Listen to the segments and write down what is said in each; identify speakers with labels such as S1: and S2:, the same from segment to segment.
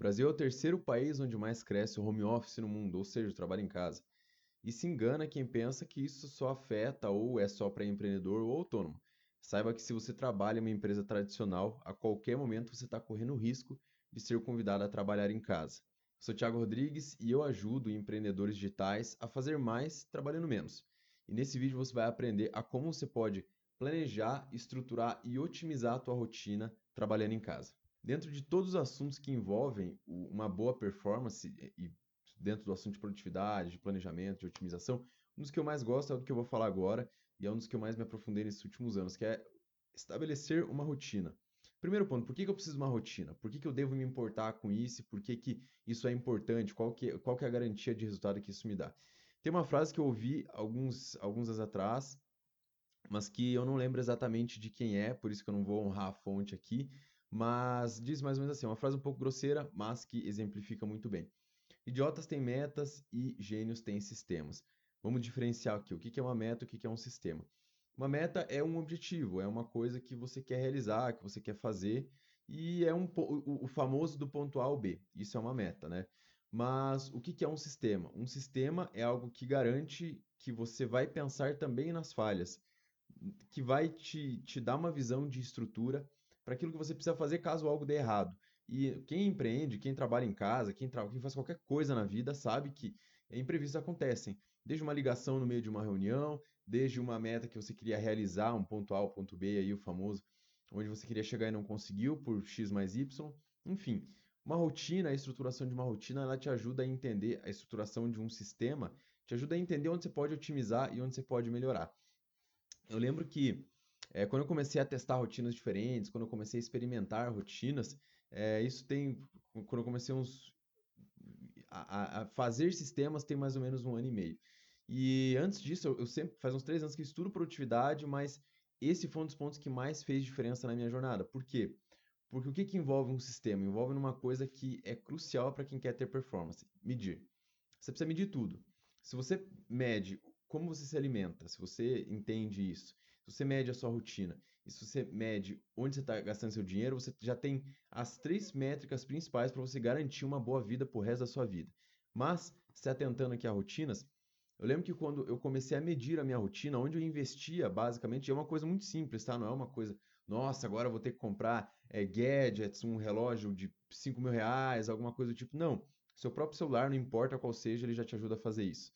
S1: Brasil é o terceiro país onde mais cresce o home office no mundo, ou seja, o trabalho em casa. E se engana quem pensa que isso só afeta ou é só para empreendedor ou autônomo. Saiba que se você trabalha em uma empresa tradicional, a qualquer momento você está correndo o risco de ser convidado a trabalhar em casa. Sou Thiago Rodrigues e eu ajudo empreendedores digitais a fazer mais trabalhando menos. E nesse vídeo você vai aprender a como você pode planejar, estruturar e otimizar a tua rotina trabalhando em casa. Dentro de todos os assuntos que envolvem uma boa performance e dentro do assunto de produtividade, de planejamento, de otimização, um dos que eu mais gosto é o que eu vou falar agora e é um dos que eu mais me aprofundei nesses últimos anos, que é estabelecer uma rotina. Primeiro ponto, por que, que eu preciso de uma rotina? Por que, que eu devo me importar com isso? Por que, que isso é importante? Qual que, qual que é a garantia de resultado que isso me dá? Tem uma frase que eu ouvi alguns, alguns anos atrás, mas que eu não lembro exatamente de quem é, por isso que eu não vou honrar a fonte aqui, mas diz mais ou menos assim, uma frase um pouco grosseira, mas que exemplifica muito bem. Idiotas têm metas e gênios têm sistemas. Vamos diferenciar aqui o que é uma meta e o que é um sistema. Uma meta é um objetivo, é uma coisa que você quer realizar, que você quer fazer, e é um, o, o famoso do ponto A ao B. Isso é uma meta, né? Mas o que é um sistema? Um sistema é algo que garante que você vai pensar também nas falhas, que vai te, te dar uma visão de estrutura para aquilo que você precisa fazer caso algo dê errado. E quem empreende, quem trabalha em casa, quem, tra... quem faz qualquer coisa na vida, sabe que imprevistos acontecem. Desde uma ligação no meio de uma reunião, desde uma meta que você queria realizar, um ponto A, um ponto B, aí o famoso, onde você queria chegar e não conseguiu por X mais Y. Enfim, uma rotina, a estruturação de uma rotina, ela te ajuda a entender a estruturação de um sistema, te ajuda a entender onde você pode otimizar e onde você pode melhorar. Eu lembro que é, quando eu comecei a testar rotinas diferentes, quando eu comecei a experimentar rotinas, é, isso tem. Quando eu comecei uns, a, a, fazer sistemas, tem mais ou menos um ano e meio. E antes disso, eu, sempre. Faz uns três anos que estudo produtividade, mas esse foi um dos pontos que mais fez diferença na minha jornada. Por quê? Porque o que, que envolve um sistema? Envolve uma coisa que é crucial para quem quer ter performance: medir. Você precisa medir tudo. Se você mede como você se alimenta, se você entende isso, se você mede a sua rotina e se você mede onde você está gastando seu dinheiro, você já tem as três métricas principais para você garantir uma boa vida para o resto da sua vida. Mas, se atentando aqui a rotinas, eu lembro que quando eu comecei a medir a minha rotina, onde eu investia, basicamente, é uma coisa muito simples, tá? Não é uma coisa, nossa, agora eu vou ter que comprar é, gadgets, um relógio de 5 mil reais, alguma coisa do tipo. Não. Seu próprio celular, não importa qual seja, ele já te ajuda a fazer isso.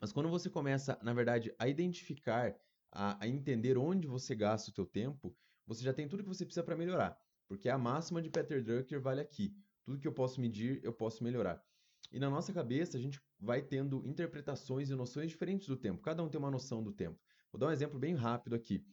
S1: Mas quando você começa, na verdade, a identificar a, a entender onde você gasta o teu tempo, você já tem tudo que você precisa para melhorar. Porque a máxima de Peter Drucker vale aqui. Tudo que eu posso medir, eu posso melhorar. E na nossa cabeça, a gente vai tendo interpretações e noções diferentes do tempo. Cada um tem uma noção do tempo. Vou dar um exemplo bem rápido aqui.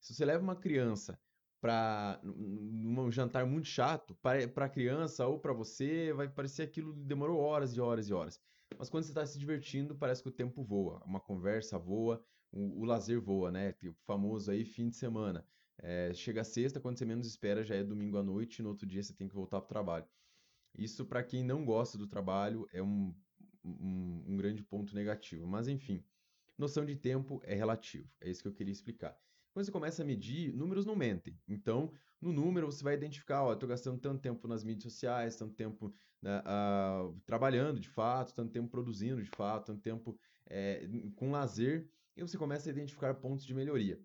S1: Se você leva uma criança para um jantar muito chato, para a criança ou para você, vai parecer aquilo demorou horas e horas e horas. Mas quando você está se divertindo, parece que o tempo voa. Uma conversa voa, o, o lazer voa, né? O famoso aí fim de semana. É, chega sexta, quando você menos espera, já é domingo à noite, e no outro dia você tem que voltar para o trabalho. Isso, para quem não gosta do trabalho, é um, um, um grande ponto negativo. Mas, enfim, noção de tempo é relativo. É isso que eu queria explicar. Quando você começa a medir, números não mentem. Então, no número, você vai identificar, ó, estou gastando tanto tempo nas mídias sociais, tanto tempo né, uh, trabalhando de fato, tanto tempo produzindo de fato, tanto tempo é, com lazer e você começa a identificar pontos de melhoria.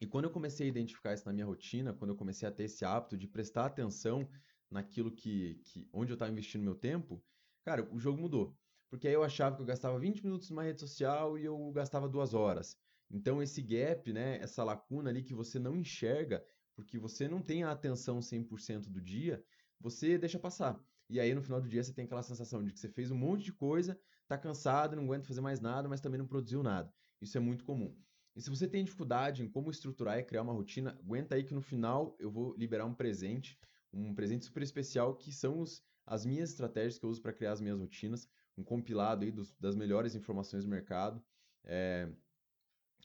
S1: E quando eu comecei a identificar isso na minha rotina, quando eu comecei a ter esse hábito de prestar atenção naquilo que, que onde eu estava investindo meu tempo, cara, o jogo mudou. Porque aí eu achava que eu gastava 20 minutos numa rede social e eu gastava duas horas. Então esse gap, né, essa lacuna ali que você não enxerga, porque você não tem a atenção 100% do dia, você deixa passar. E aí no final do dia você tem aquela sensação de que você fez um monte de coisa, tá cansado, não aguenta fazer mais nada, mas também não produziu nada. Isso é muito comum. E se você tem dificuldade em como estruturar e criar uma rotina, aguenta aí que no final eu vou liberar um presente, um presente super especial que são os, as minhas estratégias que eu uso para criar as minhas rotinas, um compilado aí dos, das melhores informações do mercado, é,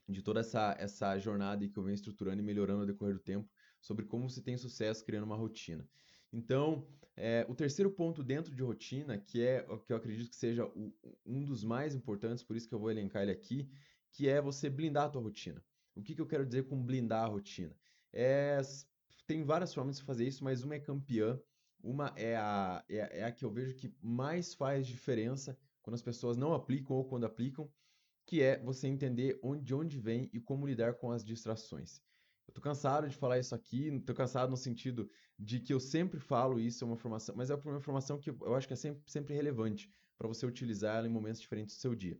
S1: de toda essa, essa jornada que eu venho estruturando e melhorando ao decorrer do tempo, sobre como você tem sucesso criando uma rotina. Então, é, o terceiro ponto dentro de rotina, que é o que eu acredito que seja o, um dos mais importantes, por isso que eu vou elencar ele aqui, que é você blindar a tua rotina. O que, que eu quero dizer com blindar a rotina? É, tem várias formas de fazer isso, mas uma é campeã, Uma é a, é, é a que eu vejo que mais faz diferença quando as pessoas não aplicam ou quando aplicam, que é você entender onde, de onde vem e como lidar com as distrações. Eu tô cansado de falar isso aqui, tô cansado no sentido de que eu sempre falo isso, é uma informação, mas é uma informação que eu acho que é sempre, sempre relevante para você utilizar ela em momentos diferentes do seu dia.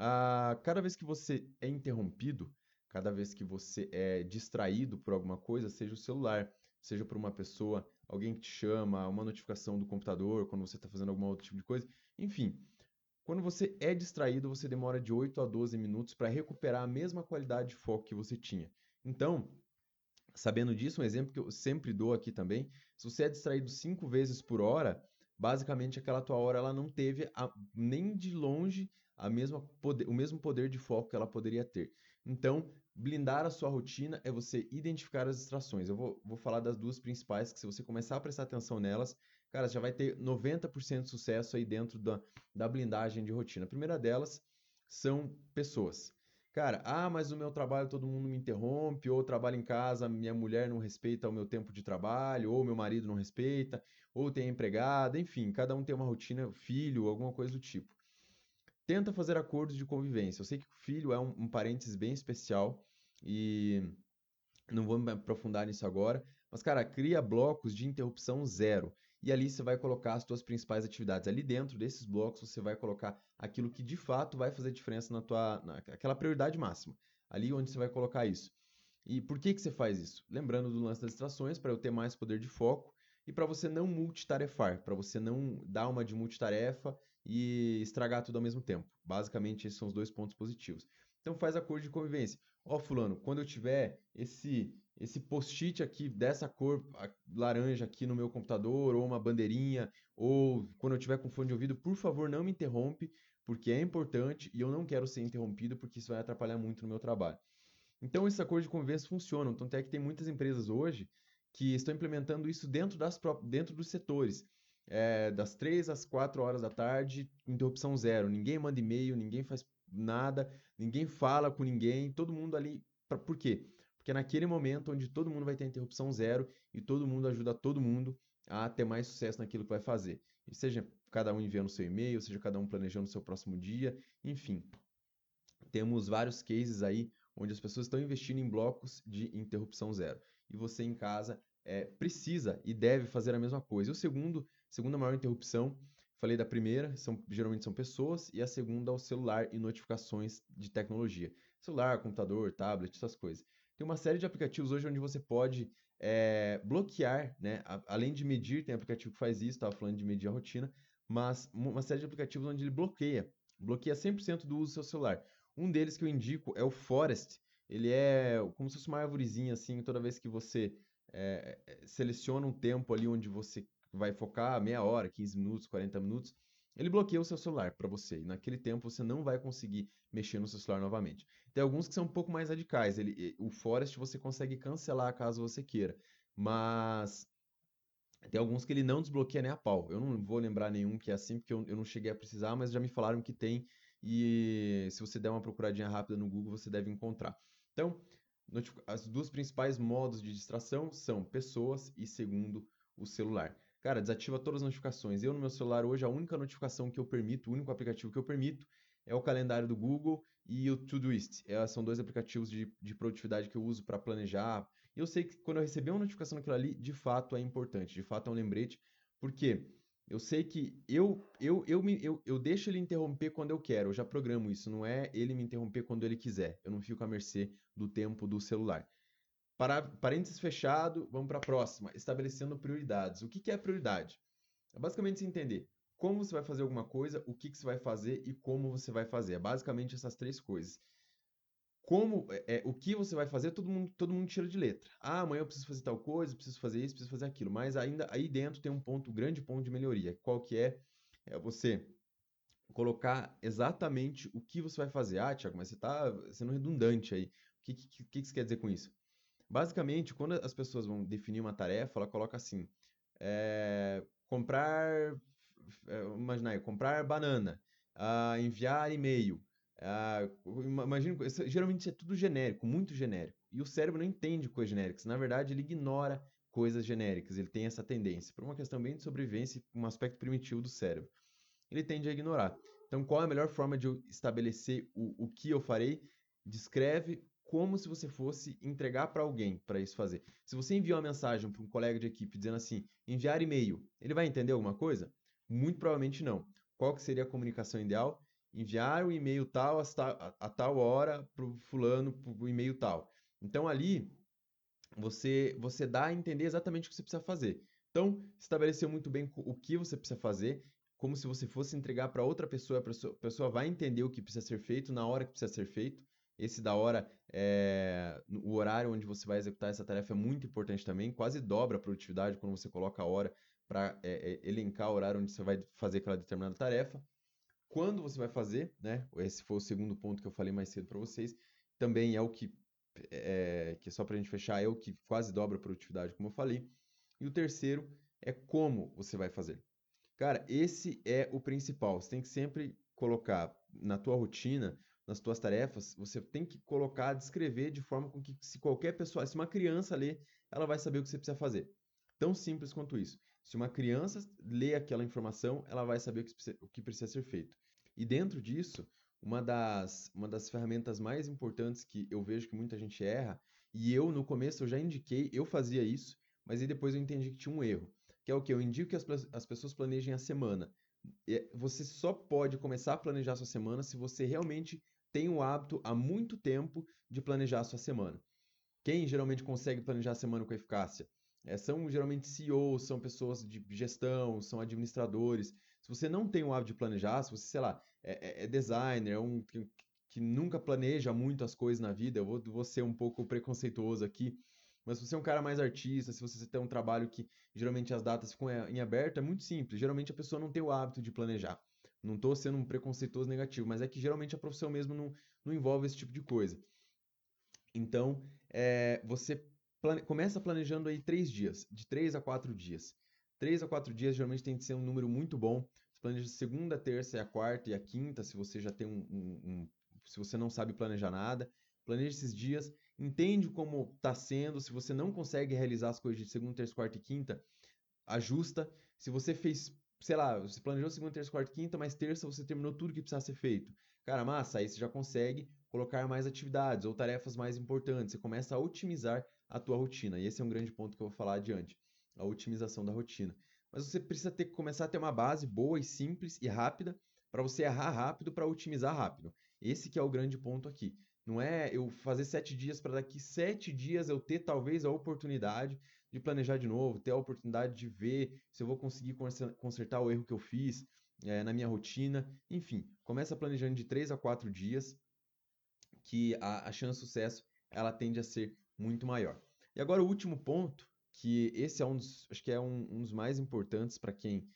S1: Ah, cada vez que você é interrompido, cada vez que você é distraído por alguma coisa, seja o celular, seja por uma pessoa, alguém que te chama, uma notificação do computador, quando você está fazendo algum outro tipo de coisa, enfim. Quando você é distraído, você demora de 8 a 12 minutos para recuperar a mesma qualidade de foco que você tinha. Então, sabendo disso, um exemplo que eu sempre dou aqui também, se você é distraído cinco vezes por hora, basicamente aquela tua hora ela não teve a, nem de longe a mesma poder, o mesmo poder de foco que ela poderia ter. Então, blindar a sua rotina é você identificar as distrações. Eu vou, vou falar das duas principais, que se você começar a prestar atenção nelas, cara, já vai ter 90% de sucesso aí dentro da, da blindagem de rotina. A primeira delas são pessoas. Cara, ah, mas no meu trabalho todo mundo me interrompe, ou trabalho em casa, minha mulher não respeita o meu tempo de trabalho, ou meu marido não respeita, ou tem empregada, enfim, cada um tem uma rotina, filho, alguma coisa do tipo. Tenta fazer acordos de convivência. Eu sei que o filho é um, um parênteses bem especial e não vou me aprofundar nisso agora, mas cara, cria blocos de interrupção zero e ali você vai colocar as suas principais atividades. Ali dentro desses blocos você vai colocar aquilo que de fato vai fazer diferença na tua, naquela prioridade máxima. Ali onde você vai colocar isso. E por que que você faz isso? Lembrando do lance das distrações, para eu ter mais poder de foco e para você não multitarefar, para você não dar uma de multitarefa e estragar tudo ao mesmo tempo. Basicamente, esses são os dois pontos positivos. Então faz acordo de convivência. Ó, oh, fulano, quando eu tiver esse esse post-it aqui dessa cor laranja aqui no meu computador, ou uma bandeirinha, ou quando eu tiver com fone de ouvido, por favor, não me interrompe, porque é importante e eu não quero ser interrompido, porque isso vai atrapalhar muito no meu trabalho. Então, esse acordo de convivência funciona. Tanto é que tem muitas empresas hoje que estão implementando isso dentro, das, dentro dos setores. É, das 3 às 4 horas da tarde, interrupção zero. Ninguém manda e-mail, ninguém faz nada, ninguém fala com ninguém, todo mundo ali. Pra, por quê? Porque é naquele momento onde todo mundo vai ter interrupção zero e todo mundo ajuda todo mundo a ter mais sucesso naquilo que vai fazer. E seja cada um enviando seu e-mail, seja cada um planejando o seu próximo dia, enfim. Temos vários cases aí onde as pessoas estão investindo em blocos de interrupção zero. E você em casa é, precisa e deve fazer a mesma coisa. E o segundo, segunda maior interrupção, falei da primeira, são, geralmente são pessoas, e a segunda é o celular e notificações de tecnologia. Celular, computador, tablet, essas coisas. Tem uma série de aplicativos hoje onde você pode é, bloquear, né? além de medir, tem aplicativo que faz isso, estava falando de medir a rotina, mas uma série de aplicativos onde ele bloqueia, bloqueia 100% do uso do seu celular. Um deles que eu indico é o Forest. Ele é como se fosse uma árvorezinha assim, toda vez que você é, seleciona um tempo ali onde você vai focar, meia hora, 15 minutos, 40 minutos, ele bloqueia o seu celular para você. E naquele tempo você não vai conseguir mexer no seu celular novamente. Tem alguns que são um pouco mais radicais. Ele, o Forest você consegue cancelar caso você queira. Mas tem alguns que ele não desbloqueia nem a pau. Eu não vou lembrar nenhum que é assim, porque eu, eu não cheguei a precisar, mas já me falaram que tem. E se você der uma procuradinha rápida no Google, você deve encontrar. Então, as duas principais modos de distração são pessoas e segundo o celular. Cara, desativa todas as notificações. Eu no meu celular hoje, a única notificação que eu permito, o único aplicativo que eu permito é o calendário do Google e o Todoist. É, são dois aplicativos de, de produtividade que eu uso para planejar. E eu sei que quando eu receber uma notificação daquilo ali, de fato é importante, de fato é um lembrete, porque eu sei que eu eu, eu, me, eu, eu deixo ele interromper quando eu quero, eu já programo isso, não é ele me interromper quando ele quiser. Eu não fico à mercê do tempo do celular. Para, parênteses fechado, vamos para a próxima. Estabelecendo prioridades. O que, que é prioridade? É basicamente você entender como você vai fazer alguma coisa, o que, que você vai fazer e como você vai fazer. É basicamente essas três coisas. Como é, é, o que você vai fazer, todo mundo, todo mundo tira de letra. Ah, amanhã eu preciso fazer tal coisa, preciso fazer isso, preciso fazer aquilo. Mas ainda aí dentro tem um ponto, um grande ponto de melhoria. Qual que é? É você colocar exatamente o que você vai fazer. Ah, Tiago, mas você está sendo redundante aí. O que, que, que, que você quer dizer com isso? Basicamente, quando as pessoas vão definir uma tarefa, ela coloca assim: é, comprar, é, imagina aí, comprar banana, uh, enviar e-mail. Uh, imagina, geralmente isso é tudo genérico, muito genérico. E o cérebro não entende coisas genéricas. Na verdade, ele ignora coisas genéricas, ele tem essa tendência, por uma questão bem de sobrevivência, um aspecto primitivo do cérebro. Ele tende a ignorar. Então, qual é a melhor forma de eu estabelecer o, o que eu farei? Descreve como se você fosse entregar para alguém para isso fazer. Se você enviar uma mensagem para um colega de equipe dizendo assim, enviar e-mail, ele vai entender alguma coisa? Muito provavelmente não. Qual que seria a comunicação ideal? Enviar o e-mail tal a, a, tal hora para o fulano, para o e-mail tal. Então ali você você dá a entender exatamente o que você precisa fazer. Então, estabeleceu muito bem o que você precisa fazer, como se você fosse entregar para outra pessoa, a pessoa vai entender o que precisa ser feito na hora que precisa ser feito. Esse da hora, é, o horário onde você vai executar essa tarefa é muito importante também, quase dobra a produtividade quando você coloca a hora para é, é, elencar o horário onde você vai fazer aquela determinada tarefa. Quando você vai fazer, né? Esse foi o segundo ponto que eu falei mais cedo para vocês. Também é o que, é, que só para a gente fechar, é o que quase dobra a produtividade, como eu falei. E o terceiro é como você vai fazer. Cara, esse é o principal. Você tem que sempre colocar na tua rotina nas tuas tarefas, você tem que colocar, descrever de forma com que se qualquer pessoa, se uma criança ler, ela vai saber o que você precisa fazer. Tão simples quanto isso. Se uma criança lê aquela informação, ela vai saber o que precisa, o que precisa ser feito. E dentro disso, uma das, uma das ferramentas mais importantes que eu vejo que muita gente erra, e eu no começo eu já indiquei, eu fazia isso, mas aí depois eu entendi que tinha um erro. Que é o que? Eu indico que as, as pessoas planejem a semana. Você só pode começar a planejar a sua semana se você realmente tem o hábito há muito tempo de planejar a sua semana. Quem geralmente consegue planejar a semana com eficácia? É, são geralmente CEOs, são pessoas de gestão, são administradores. Se você não tem o hábito de planejar, se você, sei lá, é, é, é designer, é um que, que, nunca planeja muito as coisas na vida, eu vou, vou ser um pouco preconceituoso aqui, mas se você é um cara mais artista, se você tem um trabalho que geralmente as datas ficam em aberto, é muito simples. Geralmente a pessoa não tem o hábito de planejar. Não estou sendo um preconceituoso negativo, mas é que geralmente a profissão mesmo não, não envolve esse tipo de coisa. Então, é, você plane... começa planejando aí três dias, de três a quatro dias. Três a quatro dias geralmente tem que ser um número muito bom. Você planeja segunda, terça, e a quarta e a quinta, se você já tem um, um, um se você não sabe planejar nada. Planeja esses dias, entende como está sendo. Se você não consegue realizar as coisas de segunda, terça, quarta e quinta, ajusta. Se você fez sei lá, você planejou segunda, terça, quarta, quinta, mas terça você terminou tudo que precisava ser feito. Cara, massa, aí você já consegue colocar mais atividades ou tarefas mais importantes. Você começa a otimizar a tua rotina. E esse é um grande ponto que eu vou falar adiante, a otimização da rotina. Mas você precisa ter começar a ter uma base boa e simples e rápida para você errar rápido para otimizar rápido. Esse que é o grande ponto aqui. Não é eu fazer sete dias para daqui sete dias eu ter talvez a oportunidade de planejar de novo, ter a oportunidade de ver se eu vou conseguir consertar o erro que eu fiz é, na minha rotina. Enfim, começa planejando de 3 a 4 dias, que a, a chance de sucesso ela tende a ser muito maior. E agora o último ponto, que esse é um dos, acho que é um, um dos mais importantes para quem,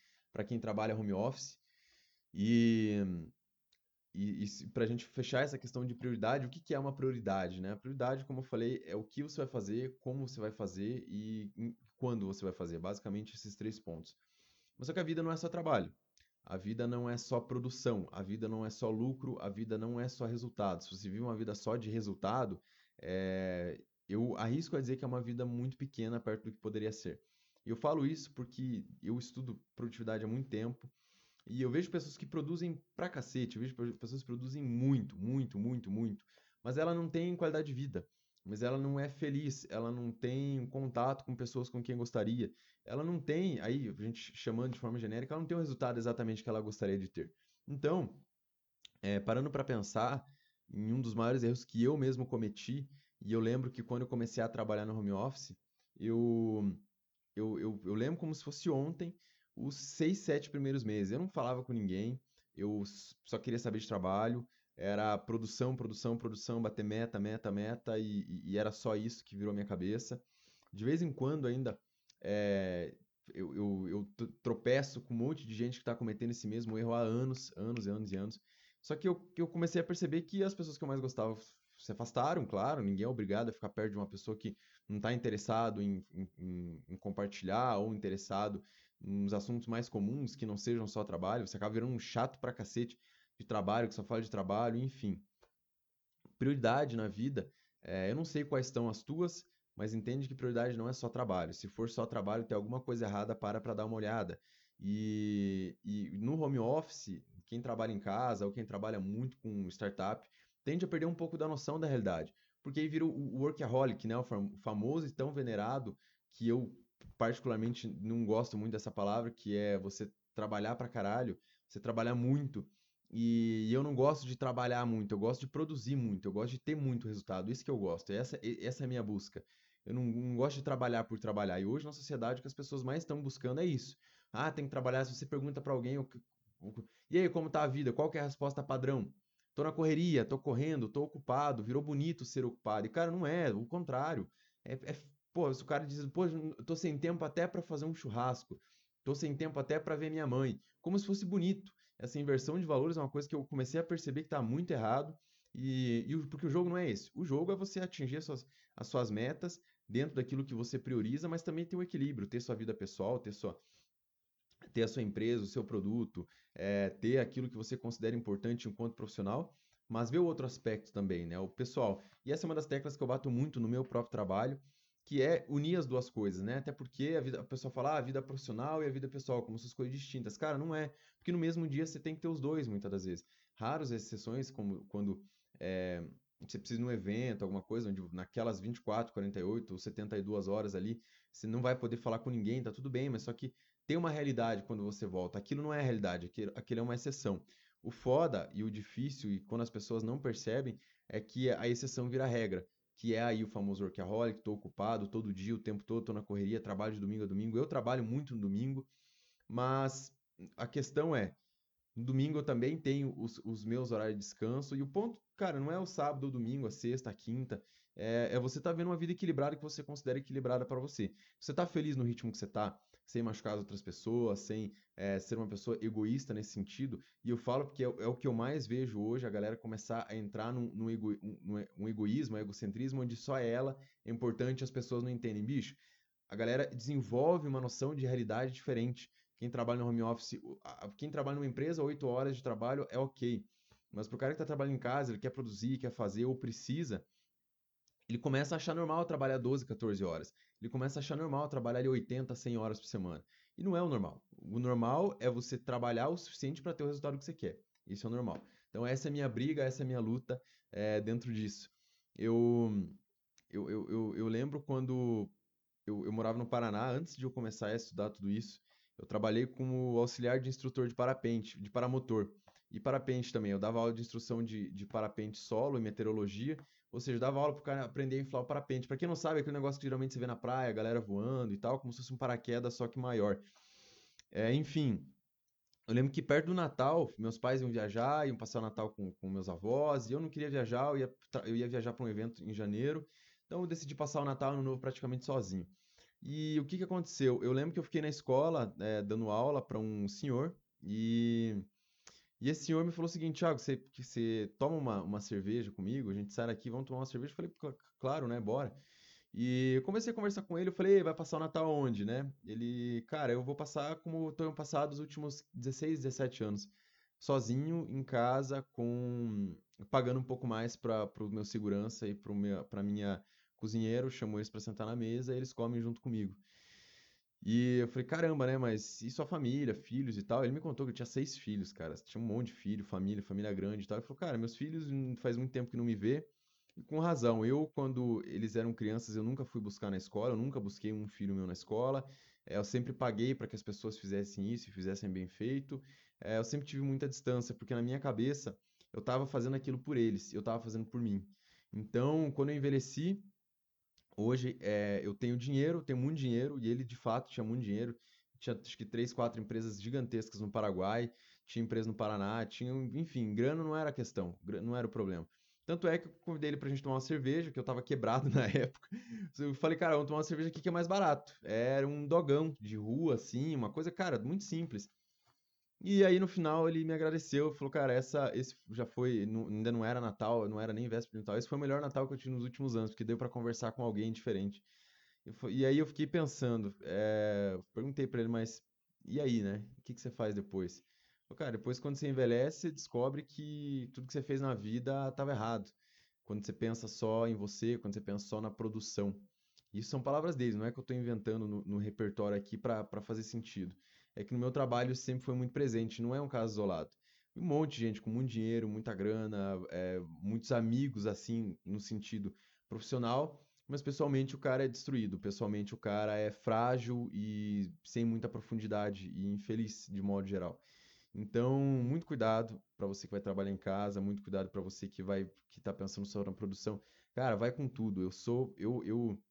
S1: quem trabalha home office, e e, e para a gente fechar essa questão de prioridade, o que, que é uma prioridade? Né? A prioridade, como eu falei, é o que você vai fazer, como você vai fazer e quando você vai fazer. Basicamente, esses três pontos. Mas só que a vida não é só trabalho. A vida não é só produção, a vida não é só lucro, a vida não é só resultado. Se você vive uma vida só de resultado, é... eu arrisco a dizer que é uma vida muito pequena perto do que poderia ser. E eu falo isso porque eu estudo produtividade há muito tempo e eu vejo pessoas que produzem pra cacete, eu vejo pessoas que produzem muito, muito, muito, muito, mas ela não tem qualidade de vida, mas ela não é feliz, ela não tem contato com pessoas com quem gostaria, ela não tem, aí a gente chamando de forma genérica, ela não tem o resultado exatamente que ela gostaria de ter. Então, é, parando para pensar em um dos maiores erros que eu mesmo cometi, e eu lembro que quando eu comecei a trabalhar no home office, eu, eu, eu, eu lembro como se fosse ontem, os seis, sete primeiros meses. Eu não falava com ninguém, eu só queria saber de trabalho, era produção, produção, produção, bater meta, meta, meta, e, e era só isso que virou minha cabeça. De vez em quando ainda é, eu, eu, eu, tropeço com um monte de gente que está cometendo esse mesmo erro há anos, anos e anos e anos. Só que eu, eu comecei a perceber que as pessoas que eu mais gostava se afastaram, claro, ninguém é obrigado a ficar perto de uma pessoa que não está interessado em, em, em, compartilhar ou interessado uns assuntos mais comuns que não sejam só trabalho, você acaba virando um chato pra cacete de trabalho, que só fala de trabalho, enfim. Prioridade na vida, é, eu não sei quais estão as tuas, mas entende que prioridade não é só trabalho. Se for só trabalho, tem alguma coisa errada, para para dar uma olhada. E, e no home office, quem trabalha em casa ou quem trabalha muito com startup tende a perder um pouco da noção da realidade. Porque aí vira o workaholic, né? O famoso e tão venerado, que eu particularmente não gosto muito dessa palavra, que é você trabalhar pra caralho, você trabalhar muito. E eu não gosto de trabalhar muito, eu gosto de produzir muito, eu gosto de ter muito resultado. Isso que eu gosto, essa, essa é a minha busca. Eu não, não gosto de trabalhar por trabalhar. E hoje na sociedade o que as pessoas mais estão buscando é isso. Ah, tem que trabalhar. Se você pergunta para alguém, e aí, como tá a vida? Qual que é a resposta padrão? Tô na correria, tô correndo, tô ocupado, virou bonito ser ocupado. E, cara, não é, o contrário. É, é pô, se o cara diz, pô, tô sem tempo até para fazer um churrasco, tô sem tempo até para ver minha mãe, como se fosse bonito. Essa inversão de valores é uma coisa que eu comecei a perceber que tá muito errado. E, e porque o jogo não é esse. O jogo é você atingir as suas, as suas metas dentro daquilo que você prioriza, mas também ter o equilíbrio, ter sua vida pessoal, ter sua, ter a sua empresa, o seu produto, é, ter aquilo que você considera importante enquanto profissional, mas ver o outro aspecto também, né? O pessoal. E essa é uma das teclas que eu bato muito no meu próprio trabalho, que é unir as duas coisas, né? Até porque a, vida, a pessoa fala ah, a vida profissional e a vida pessoal, como se fossem coisas distintas. Cara, não é. Porque no mesmo dia você tem que ter os dois, muitas das vezes. Raras exceções, como quando é, você precisa de um evento, alguma coisa, onde naquelas 24, 48 ou 72 horas ali, você não vai poder falar com ninguém, tá tudo bem, mas só que tem uma realidade quando você volta. Aquilo não é realidade, aquilo, aquilo é uma exceção. O foda e o difícil, e quando as pessoas não percebem, é que a exceção vira regra. Que é aí o famoso workaholic, tô ocupado todo dia, o tempo todo, tô na correria, trabalho de domingo a domingo. Eu trabalho muito no domingo, mas a questão é, no domingo eu também tenho os, os meus horários de descanso, e o ponto, cara, não é o sábado ou domingo, a sexta, a quinta, é, é você tá vendo uma vida equilibrada que você considera equilibrada para você. Você tá feliz no ritmo que você tá? Sem machucar as outras pessoas, sem é, ser uma pessoa egoísta nesse sentido. E eu falo porque é, é, o que eu mais vejo hoje, a galera começar a entrar num, num, ego, egoísmo, um egocentrismo, onde só ela é importante as pessoas não entendem. Bicho, a galera desenvolve uma noção de realidade diferente. Quem trabalha no home office, quem trabalha numa empresa, oito horas de trabalho é ok. Mas para o cara que está trabalhando em casa, ele quer produzir, quer fazer ou precisa, ele começa a achar normal trabalhar 12, 14 horas. Ele começa a achar normal trabalhar 80, 100 horas por semana. E não é o normal. O normal é você trabalhar o suficiente para ter o resultado que você quer. Isso é o normal. Então, essa é a minha briga, essa é a minha luta é, dentro disso. Eu, eu, eu, eu, eu lembro quando eu, eu morava no Paraná, antes de eu começar a estudar tudo isso, eu trabalhei como auxiliar de instrutor de parapente, de paramotor. E parapente também. Eu dava aula de instrução de, de parapente solo e meteorologia. Ou seja, dava aula pro cara aprender a inflar o parapente. Para quem não sabe, é aquele negócio que geralmente você vê na praia, galera voando e tal, como se fosse um paraquedas, só que maior. É, enfim, eu lembro que perto do Natal, meus pais iam viajar, iam passar o Natal com, com meus avós, e eu não queria viajar, eu ia, eu ia viajar para um evento em janeiro, então eu decidi passar o Natal o Ano Novo praticamente sozinho. E o que, que aconteceu? Eu lembro que eu fiquei na escola é, dando aula para um senhor, e e esse senhor me falou o seguinte, Thiago, você, você toma uma, uma cerveja comigo, a gente sai daqui, vamos tomar uma cerveja? Eu falei, claro, né, bora. E eu comecei a conversar com ele, eu falei, vai passar o Natal onde, né? Ele, cara, eu vou passar como eu tenho passado os últimos 16, 17 anos, sozinho, em casa, com pagando um pouco mais para o meu segurança e para minha cozinheiro, chamo eles para sentar na mesa e eles comem junto comigo. E eu falei, caramba, né? Mas e sua família, filhos e tal? Ele me contou que eu tinha seis filhos, cara. Tinha um monte de filho, família, família grande e tal. Ele falou, cara, meus filhos faz muito tempo que não me vê. E com razão. Eu, quando eles eram crianças, eu nunca fui buscar na escola, eu nunca busquei um filho meu na escola. É, eu sempre paguei para que as pessoas fizessem isso e fizessem bem feito. É, eu sempre tive muita distância, porque na minha cabeça eu estava fazendo aquilo por eles, eu estava fazendo por mim. Então, quando eu envelheci, Hoje é, eu tenho dinheiro, tenho muito dinheiro, e ele de fato tinha muito dinheiro. Tinha acho que três, quatro empresas gigantescas no Paraguai, tinha empresa no Paraná, tinha, enfim, grana não era a questão, não era o problema. Tanto é que eu convidei ele pra gente tomar uma cerveja, que eu tava quebrado na época. Eu falei, cara, vamos tomar uma cerveja aqui que é mais barato. Era um dogão de rua, assim, uma coisa, cara, muito simples. E aí no final ele me agradeceu, falou, cara, essa, esse já foi, não, ainda não era Natal, não era nem véspera de Natal, esse foi o melhor Natal que eu tive nos últimos anos, porque deu para conversar com alguém diferente. E, e aí eu fiquei pensando, é, perguntei para ele, mas e aí, né? O que, que você faz depois? Falei, cara, depois quando você envelhece, você descobre que tudo que você fez na vida estava errado. Quando você pensa só em você, quando você pensa só na produção. Isso são palavras deles, não é que eu estou inventando no, no repertório aqui para fazer sentido. É que no meu trabalho sempre foi muito presente, não é um caso isolado. Um monte de gente com muito dinheiro, muita grana, é, muitos amigos, assim, no sentido profissional, mas pessoalmente o cara é destruído, pessoalmente o cara é frágil e sem muita profundidade e infeliz de modo geral. Então, muito cuidado para você que vai trabalhar em casa, muito cuidado para você que vai que está pensando só na produção. Cara, vai com tudo. Eu sou eu, eu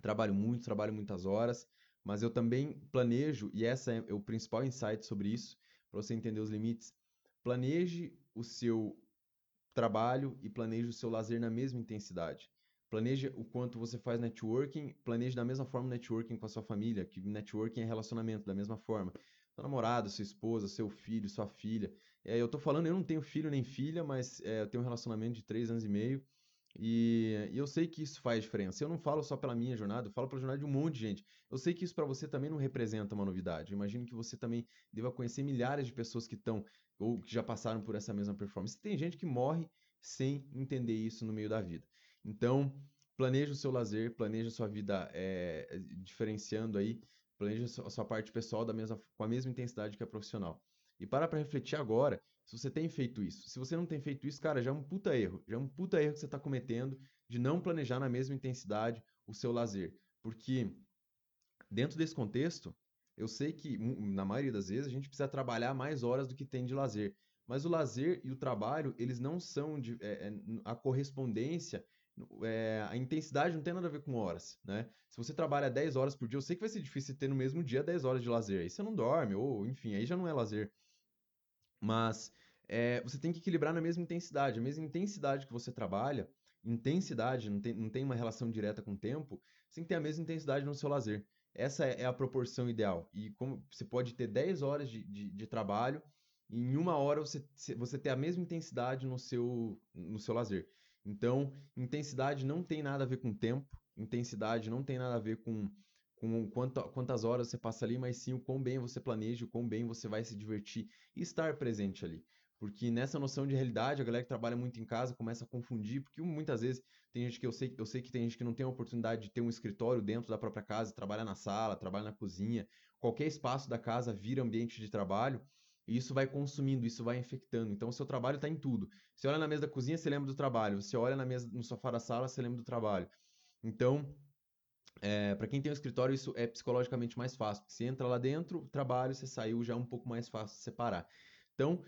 S1: trabalho muito, trabalho muitas horas, mas eu também planejo e essa é o principal insight sobre isso, para você entender os limites. Planeje o seu trabalho e planeje o seu lazer na mesma intensidade. Planeje o quanto você faz networking, planeje da mesma forma networking com a sua família, que networking é relacionamento, da mesma forma. Seu namorado, sua esposa, seu filho, sua filha. É, eu tô falando, eu não tenho filho nem filha, mas é, eu tenho um relacionamento de três anos e meio. E, e, eu sei que isso faz diferença. Eu não falo só pela minha jornada, eu falo pela jornada de um monte de gente. Eu sei que isso para você também não representa uma novidade. Eu imagino que você também deva conhecer milhares de pessoas que estão ou que já passaram por essa mesma performance. Tem gente que morre sem entender isso no meio da vida. Então, planeje o seu lazer, planeje a sua vida é, diferenciando aí, planeje a sua parte pessoal da mesma, com a mesma intensidade que a profissional. E para para refletir agora se você tem feito isso. Se você não tem feito isso, cara, já é um puta erro. Já é um puta erro que você está cometendo de não planejar na mesma intensidade o seu lazer. Porque dentro desse contexto, eu sei que na maioria das vezes a gente precisa trabalhar mais horas do que tem de lazer. Mas o lazer e o trabalho, eles não são de, é, a correspondência é, a intensidade não tem nada a ver com horas, né? Se você trabalha 10 horas por dia, eu sei que vai ser difícil ter no mesmo dia 10 horas de lazer. Aí você não dorme, ou enfim, aí já não é lazer. Mas é, você tem que equilibrar na mesma intensidade. A mesma intensidade que você trabalha, intensidade, não tem, não tem uma relação direta com o tempo, você tem que ter a mesma intensidade no seu lazer. Essa é, é a proporção ideal. E como você pode ter 10 horas de, de, de trabalho, e em uma hora você, você ter a mesma intensidade no seu, no seu lazer. Então, intensidade não tem nada a ver com tempo, intensidade não tem nada a ver com, com quanto, quantas horas você passa ali, mas sim o quão bem você planeja, o quão bem você vai se divertir e estar presente ali. Porque nessa noção de realidade, a galera que trabalha muito em casa começa a confundir, porque muitas vezes tem gente que eu sei, eu sei que tem gente que não tem a oportunidade de ter um escritório dentro da própria casa, trabalha na sala, trabalha na cozinha, qualquer espaço da casa vira ambiente de trabalho. E isso vai consumindo, isso vai infectando. Então, o seu trabalho está em tudo. Você olha na mesa da cozinha, você lembra do trabalho. Você olha na mesa, no sofá da sala, você lembra do trabalho. Então, é, para quem tem um escritório, isso é psicologicamente mais fácil. Você entra lá dentro, trabalho, você saiu, já é um pouco mais fácil separar. Então,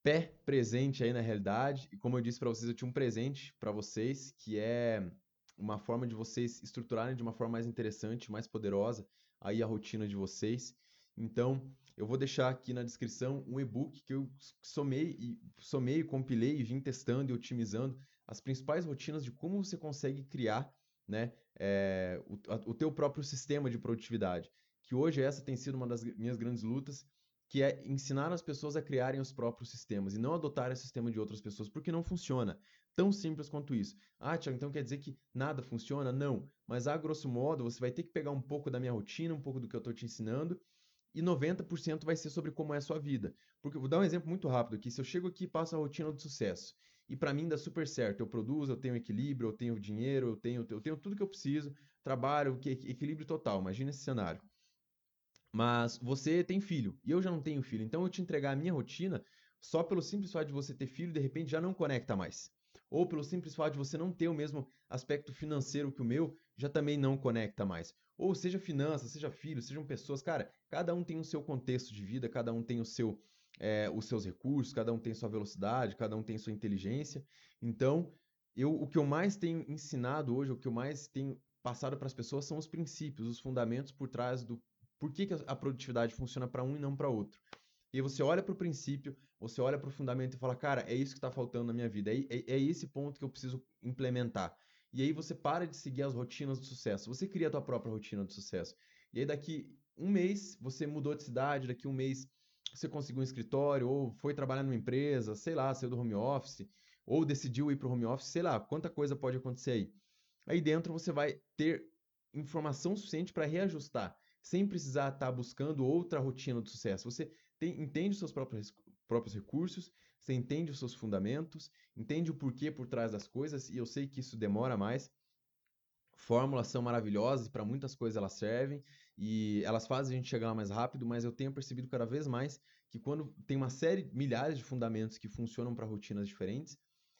S1: pé presente aí na realidade. E como eu disse para vocês, eu tinha um presente para vocês, que é uma forma de vocês estruturarem de uma forma mais interessante, mais poderosa aí a rotina de vocês. Então, eu vou deixar aqui na descrição um e-book que eu somei e somei, compilei e vim testando e otimizando as principais rotinas de como você consegue criar né, é, o, a, o teu próprio sistema de produtividade. Que hoje essa tem sido uma das minhas grandes lutas, que é ensinar as pessoas a criarem os próprios sistemas e não adotarem o sistema de outras pessoas, porque não funciona. Tão simples quanto isso. Ah, Tiago, então quer dizer que nada funciona? Não. Mas a grosso modo, você vai ter que pegar um pouco da minha rotina, um pouco do que eu estou te ensinando e 90% vai ser sobre como é a sua vida. Porque vou dar um exemplo muito rápido aqui. Se eu chego aqui e passo a rotina do sucesso, e para mim dá super certo, eu produzo, eu tenho equilíbrio, eu tenho dinheiro, eu tenho, eu tenho tudo que eu preciso, trabalho, equilíbrio total. Imagina esse cenário. Mas você tem filho, e eu já não tenho filho. Então eu te entregar a minha rotina, só pelo simples fato de você ter filho, de repente já não conecta mais. Ou pelo simples fato de você não ter o mesmo aspecto financeiro que o meu, já também não conecta mais. Ou seja finanças, seja filhos, sejam pessoas, cara, cada um tem o seu contexto de vida, cada um tem o seu, é, os seus recursos, cada um tem sua velocidade, cada um tem sua inteligência. Então, eu, o que eu mais tenho ensinado hoje, o que eu mais tenho passado para as pessoas são os princípios, os fundamentos por trás do por que, que a produtividade funciona para um e não para outro. E você olha para o princípio, você olha para o fundamento e fala, cara, é isso que está faltando na minha vida, é, é, é esse ponto que eu preciso implementar. E aí você para de seguir as rotinas do sucesso. Você cria a tua própria rotina do sucesso. E aí daqui um mês você mudou de cidade, daqui um mês você conseguiu um escritório, ou foi trabalhar numa empresa, sei lá, saiu do home office, ou decidiu ir para o home office, sei lá, quanta coisa pode acontecer aí. Aí dentro você vai ter informação suficiente para reajustar, sem precisar estar tá buscando outra rotina do sucesso. Você tem, entende os seus próprios, próprios recursos, você entende os seus fundamentos, entende o porquê por trás das coisas, e eu sei que isso demora mais. Fórmulas são maravilhosas, para muitas coisas elas servem e elas fazem a gente chegar lá mais rápido, mas eu tenho percebido cada vez mais que quando tem uma série, milhares de fundamentos que funcionam para rotinas diferentes,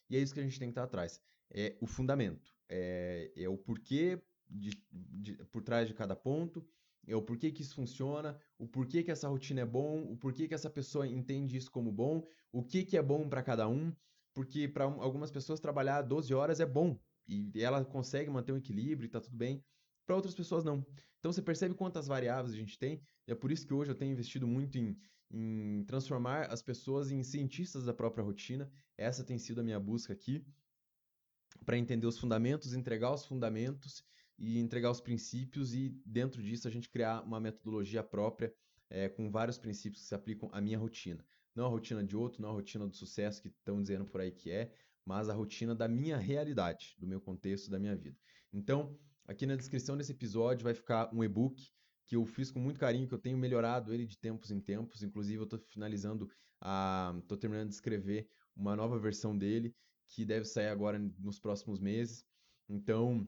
S1: e é isso que a gente tem que estar atrás. É o fundamento, é, é o porquê de, de, por trás de cada ponto, é o porquê que isso funciona, o porquê que essa rotina é bom, o porquê que essa pessoa entende isso como bom, o que, que é bom para cada um, porque para algumas pessoas trabalhar 12 horas é bom e ela consegue manter um equilíbrio e está tudo bem, para outras pessoas não. Então você percebe quantas variáveis a gente tem, e é por isso que hoje eu tenho investido muito em, em transformar as pessoas em cientistas da própria rotina. Essa tem sido a minha busca aqui, para entender os fundamentos, entregar os fundamentos e entregar os princípios e dentro disso a gente criar uma metodologia própria é, com vários princípios que se aplicam à minha rotina. Não a rotina de outro, não a rotina do sucesso que estão dizendo por aí que é, mas a rotina da minha realidade, do meu contexto, da minha vida. Então, aqui na descrição desse episódio vai ficar um e-book que eu fiz com muito carinho, que eu tenho melhorado ele de tempos em tempos. Inclusive, eu estou finalizando, estou terminando de escrever uma nova versão dele, que deve sair agora nos próximos meses. Então,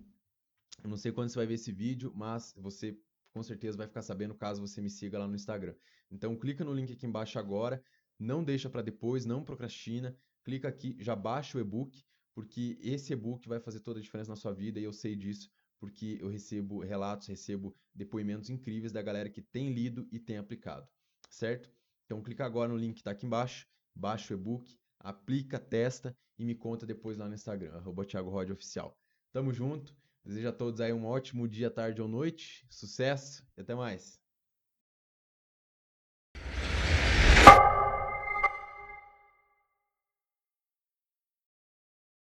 S1: eu não sei quando você vai ver esse vídeo, mas você com certeza vai ficar sabendo caso você me siga lá no Instagram. Então clica no link aqui embaixo agora, não deixa para depois, não procrastina, clica aqui, já baixa o e-book, porque esse e-book vai fazer toda a diferença na sua vida e eu sei disso, porque eu recebo relatos, recebo depoimentos incríveis da galera que tem lido e tem aplicado, certo? Então clica agora no link que está aqui embaixo, baixa o e-book, aplica, testa e me conta depois lá no Instagram, arroba Thiago Rod Oficial. Tamo junto! Desejo a todos aí um ótimo dia, tarde ou noite, sucesso e até mais!